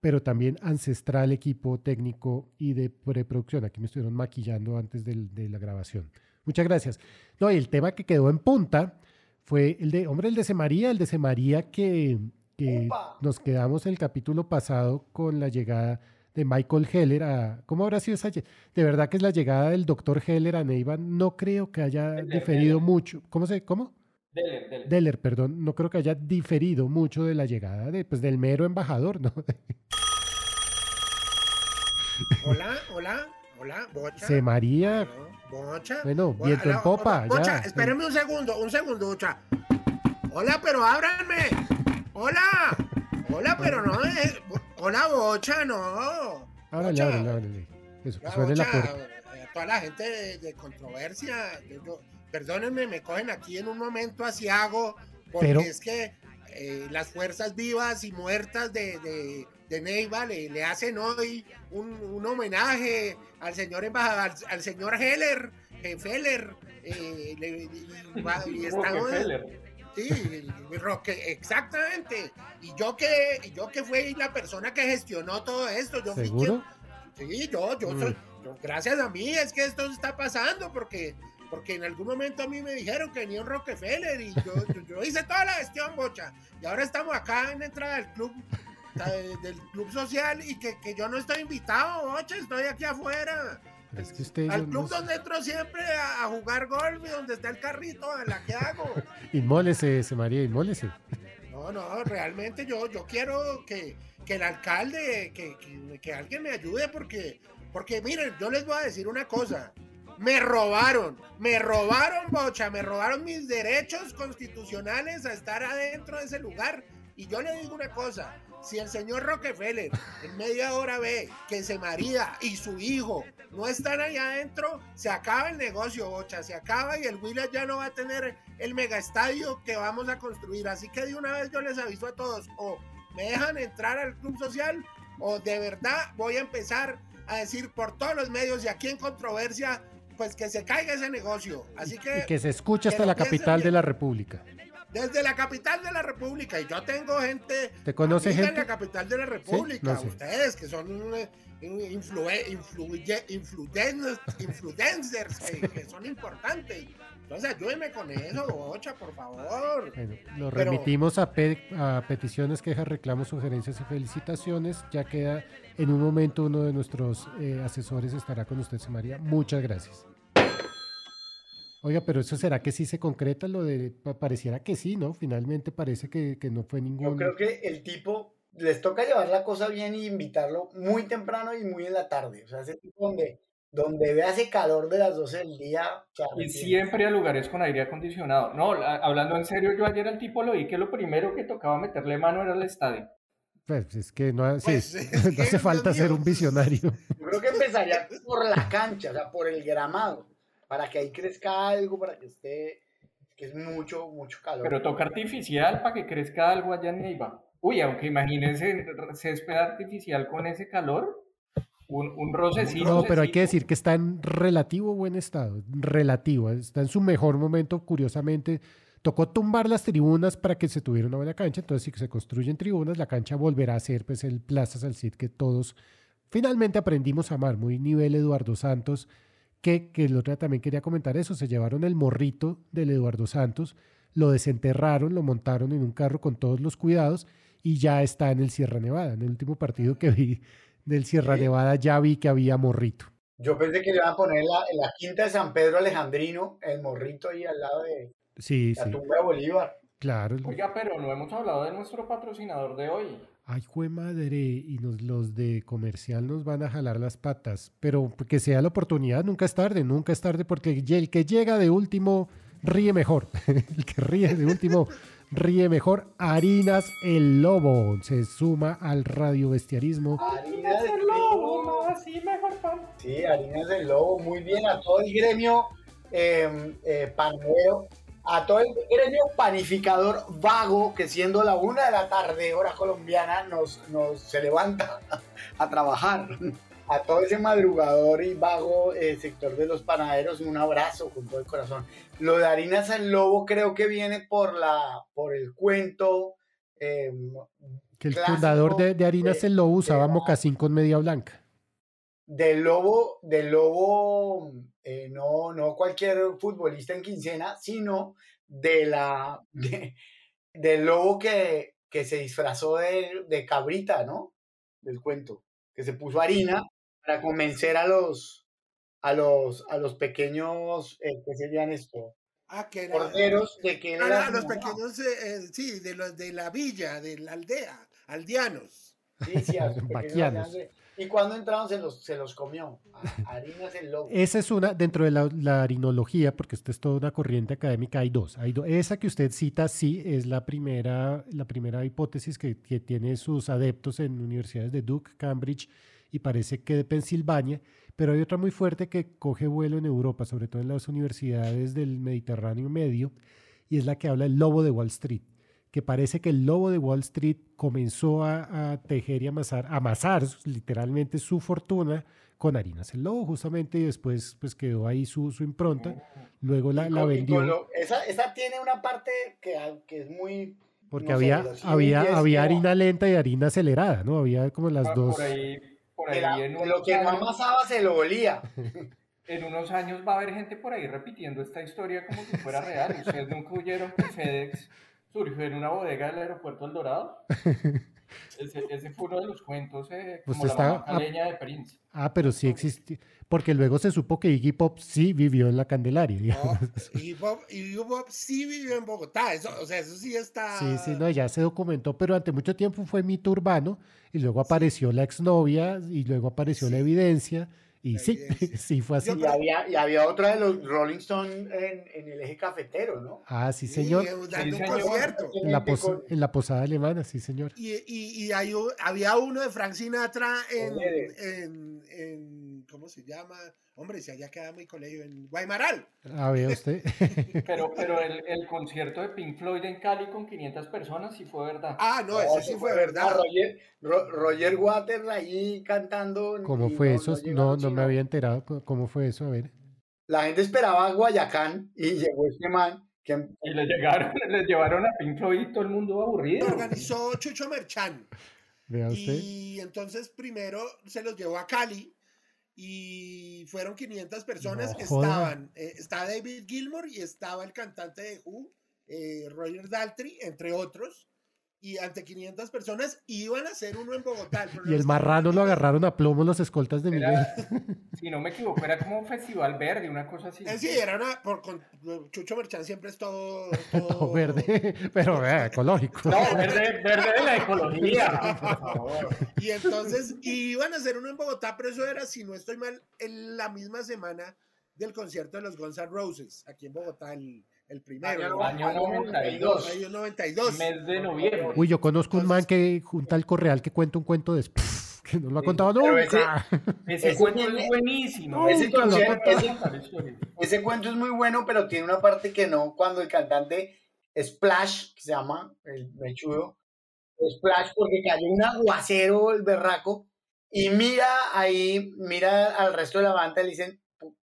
pero también ancestral equipo técnico y de preproducción. Aquí me estuvieron maquillando antes de la grabación. Muchas gracias. No, y el tema que quedó en punta fue el de, hombre, el de Semaría, el de Semaría que, que nos quedamos el capítulo pasado con la llegada de Michael Heller a... ¿Cómo habrá sido esa? De verdad que es la llegada del doctor Heller a Neiva. No creo que haya diferido mucho. ¿Cómo se...? ¿Cómo? Deller, Deller. perdón. No creo que haya diferido mucho de la llegada de, pues, del mero embajador, ¿no? hola, hola, hola, Bocha. Se María. Bocha. Bueno, viento en popa. Bocha, espérenme un segundo, un segundo, Bocha. Hola, pero ábranme. Hola. Hola, pero no es... Hola, Bocha, no. Ábrale, ábrale, ábrale. Eso, que suene la puerta. Eh, toda la gente de, controversia, perdónenme, me cogen aquí en un momento asiago, porque es que eh, las fuerzas vivas y muertas de, de, de Neiva le, hacen hoy un, un, homenaje al señor embajador, al, señor Heller, Feller, eh, y, y, estamos... Sí, Roque, exactamente. Y yo que, yo que fui la persona que gestionó todo esto. Yo ¿Seguro? sí, yo, yo, soy, mm. gracias a mí es que esto está pasando porque, porque en algún momento a mí me dijeron que venía un Rockefeller y yo, yo, hice toda la gestión, bocha. Y ahora estamos acá en la entrada del club del club social y que, que yo no estoy invitado, bocha, estoy aquí afuera. Es que usted Al club donde entro siempre a, jugar golf y donde está el carrito, en la que hago. inmólese, se María, inmólese. No, no, realmente yo, yo quiero que, que el alcalde, que, que, que, alguien me ayude porque, porque miren, yo les voy a decir una cosa. Me robaron, me robaron, bocha, me robaron mis derechos constitucionales a estar adentro de ese lugar. Y yo le digo una cosa, si el señor Rockefeller en media hora ve que se María y su hijo no están allá adentro, se acaba el negocio, bocha, se acaba y el Williams ya no va a tener el mega estadio que vamos a construir. Así que de una vez yo les aviso a todos, o me dejan entrar al club social o de verdad voy a empezar a decir por todos los medios y aquí en controversia, pues que se caiga ese negocio. Así que... Y que se escuche hasta la capital de la República desde la capital de la República. Y yo tengo gente. ¿Te conoce gente? en la capital de la República. Ustedes que son eh, influencers que, son importantes. Entonces ayúdenme con eso, Bocha, por favor. lo remitimos a, a, peticiones, quejas, reclamos, sugerencias y felicitaciones. Ya queda en un momento uno de nuestros eh, asesores estará con usted, María. Muchas gracias. Oiga, pero eso será que sí se concreta lo de, pareciera que sí, ¿no? Finalmente parece que, que no fue ningún... Yo creo que el tipo les toca llevar la cosa bien y invitarlo muy temprano y muy en la tarde. O sea, ese tipo donde, donde ve ese calor de las 12 del día. Y siempre a lugares con aire acondicionado. No, hablando en serio, yo ayer al tipo lo vi que lo primero que tocaba meterle mano era el estadio. Pues es que no, sí, pues, no hace falta ser un visionario. Yo creo que empezaría por la cancha, o sea, por el gramado para que ahí crezca algo, para que esté, que es mucho, mucho calor. Pero toca artificial para que crezca algo allá en Neiva. Uy, aunque imagínense césped artificial con ese calor, un, un rocecito. No, pero hay que decir que está en relativo buen estado, relativo, está en su mejor momento, curiosamente. Tocó tumbar las tribunas para que se tuviera una buena cancha, entonces si se construyen tribunas, la cancha volverá a ser pues el Plaza Salcid que todos finalmente aprendimos a amar, muy nivel Eduardo Santos, que, que el otro día también quería comentar eso, se llevaron el morrito del Eduardo Santos, lo desenterraron, lo montaron en un carro con todos los cuidados y ya está en el Sierra Nevada. En el último partido que vi del Sierra Sí. Nevada ya vi que había morrito. Yo pensé que le iban a poner la, en la quinta de San Pedro Alejandrino, el morrito ahí al lado de Sí, la sí, tumba de Bolívar. claro. Oiga, pero no hemos hablado de nuestro patrocinador de hoy. Ay, jue madre, y nos, los de comercial nos van a jalar las patas. Pero que sea la oportunidad, nunca es tarde, nunca es tarde, porque el que llega de último ríe mejor. el que ríe de último ríe mejor. Harinas el Lobo se suma al radio bestiarismo. Harinas del lobo, así mejor pan. Sí, Harinas del Lobo, muy bien a todo el gremio eh, eh, panadero, a todo el gremio panificador vago que siendo la una de la tarde, hora colombiana, nos, nos se levanta a trabajar. A todo ese madrugador y vago eh, sector de los panaderos, un abrazo con todo el corazón. Lo de Harinas el Lobo creo que viene por, la, por el cuento. eh, Que el fundador de, de Harinas de- el Lobo usaba la- mocasín con media blanca. del lobo, del lobo, eh, no, no cualquier futbolista en quincena, sino de la, de- del lobo que, que se disfrazó de, de cabrita, ¿no? Del cuento, que se puso harina para convencer a los, a los, a los pequeños, eh, ¿qué serían esto? Ah, que era. Corderos de que Ah, era no, los mamá. pequeños, eh, sí, de los de la villa, de la aldea, aldeanos. Sí, sí, a. Y cuando entraron se los, se los comió. A- Harinas el lobo. Esa es una, dentro de la, la harinología, porque esta es toda una corriente académica, hay dos. Hay do- esa que usted cita, sí, es la primera, la primera hipótesis que, que tiene sus adeptos en universidades de Duke, Cambridge y parece que de Pensilvania, pero hay otra muy fuerte que coge vuelo en Europa, sobre todo en las universidades del Mediterráneo medio, y es la que habla del lobo de Wall Street que parece que el lobo de Wall Street comenzó a, a tejer y amasar, amasar literalmente su fortuna con harinas el lobo, justamente, y después pues quedó ahí su, su impronta. Luego la, vendió lo- esa, esa tiene una parte que, que es muy. porque no había, había, había harina lenta y harina acelerada, ¿no? Había como las Ah, dos. Por ahí, por de ahí la- en, lo unos que no años, amasaba se lo olía. en unos años va a haber gente por ahí repitiendo esta historia como si fuera real. ¿Ustedes nunca oyeron que FedEx surgió en una bodega del aeropuerto El Dorado? Ese, ese fue uno de los cuentos, eh, como Usted la está mamá a- caleña de Prince. Ah, pero sí existió, porque luego se supo que Iggy Pop sí vivió en la Candelaria. No, y Bob, y Bob sí vivió en Bogotá, eso, o sea, eso sí está. Sí, sí, no, ya se documentó, pero ante mucho tiempo fue mito urbano y luego apareció la exnovia y luego apareció la Sí. evidencia y La sí, evidencia. sí fue así. Y había, y había otra de los Rolling Stones en, en el eje cafetero, ¿no? Ah, sí, Sí, señor. dando un concierto. En la, pos- en la posada alemana, sí, señor. Y, y, y hay había uno de Frank Sinatra en, en- ¿cómo se llama? Hombre, si allá queda muy colegio, en Guaymaral. A ver usted. Pero, pero el, el concierto de Pink Floyd en Cali con 500 personas sí fue verdad. Ah, no, No, ese eso sí fue verdad. Roger, Ro- Roger Waters ahí cantando. ¿Cómo fue no- eso? no No, me había enterado. ¿Cómo fue eso? A ver. La gente esperaba a Guayacán y llegó este man que Y le llegaron, les llevaron a Pink Floyd y todo el mundo aburrido. Lo organizó Chucho Merchan. Vea usted. Y entonces primero se los llevó a Cali y fueron 500 personas. No joda. Estaban, eh, estaba David Gilmour y estaba el cantante de Who, eh, Roger Daltrey, entre otros. Y ante 500 personas iban a hacer uno en Bogotá. Y el marrano lo agarraron a plomo los escoltas de Miguel. Era, si no me equivoco, era como un festival verde, una cosa así. Eh, sí, era una. Por, con, Chucho Merchan siempre es todo. Todo todo verde, pero vea, ecológico. No, verde, verde de la ecología, por favor. Y entonces iban a hacer uno en Bogotá, pero eso era, si no estoy mal, en la misma semana del concierto de los Guns N' Roses, aquí en Bogotá, el, el primero. Año 92. Año 92. Mes de noviembre. Uy, yo conozco un man que, un tal Correal que cuenta un cuento de... que no lo ha contado nunca. Ese Ese cuento tiene- es buenísimo. ese Nunca concierto- ese-. Ese cuento es muy bueno, pero tiene una parte que no, cuando el cantante Splash, que se llama el mechudo, Splash, porque cayó un aguacero, el berraco, y mira ahí, mira al resto de la banda y le dicen, "Pu-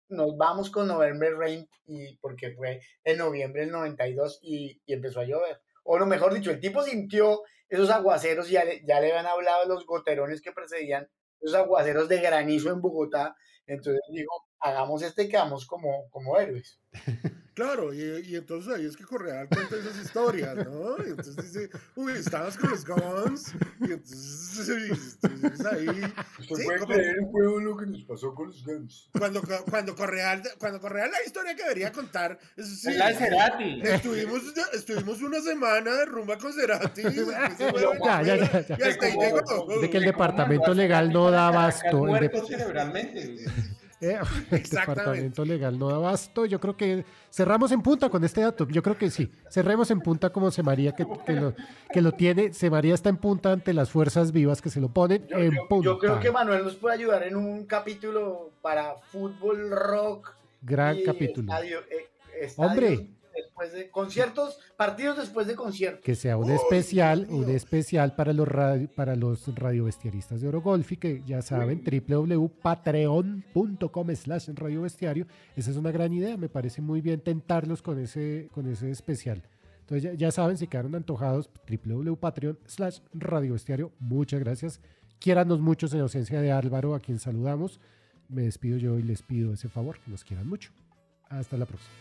nos vamos con November Rain, y porque fue en noviembre del 92 y, y empezó a llover. O lo mejor dicho, el tipo sintió esos aguaceros, ya le, ya le habían hablado los goterones que precedían, esos aguaceros de granizo en Bogotá, entonces dijo, hagamos este y quedamos como, como héroes. Claro, y, y entonces ahí es que Correal cuenta esas historias, ¿no? Y entonces dice, uy, estabas con los Guns, y entonces, y entonces ahí... ¿Usted sí, puede como- juego lo que nos pasó con los Guns? cuando, cuando, Correal, cuando Correal la historia que debería contar, es, sí, la de Cerati. Estuvimos, estuvimos una semana de rumba con Cerati. fue Ya, ya, ya, ya. y hasta ahí Como- llegó. De que el departamento legal no da abasto, muerto cerebralmente. Eh, el departamento legal no da abasto. Yo creo que cerramos en punta con este dato. Yo creo que sí. Cerremos en punta como Se María que, que lo, que lo tiene. Se María está en punta ante las fuerzas vivas que se lo ponen Yo, en yo- punta. yo creo que Manuel nos puede ayudar en un capítulo para fútbol, rock. Gran y capítulo. estadio- eh, Hombre. Después de conciertos, partidos después de conciertos. Que sea un Uy, especial, un especial para los radio, para los radiovestiaristas de Orogolfi, que ya saben, www.patreon.com slash radiovestiario. Esa es una gran idea, me parece muy bien tentarlos con ese, con ese especial. Entonces ya, ya saben, si quedaron antojados, www.patreon slash radiovestiario. Muchas gracias. Quiéranos mucho en ausencia de Álvaro, a quien saludamos. Me despido yo y les pido ese favor, que nos quieran mucho. Hasta la próxima.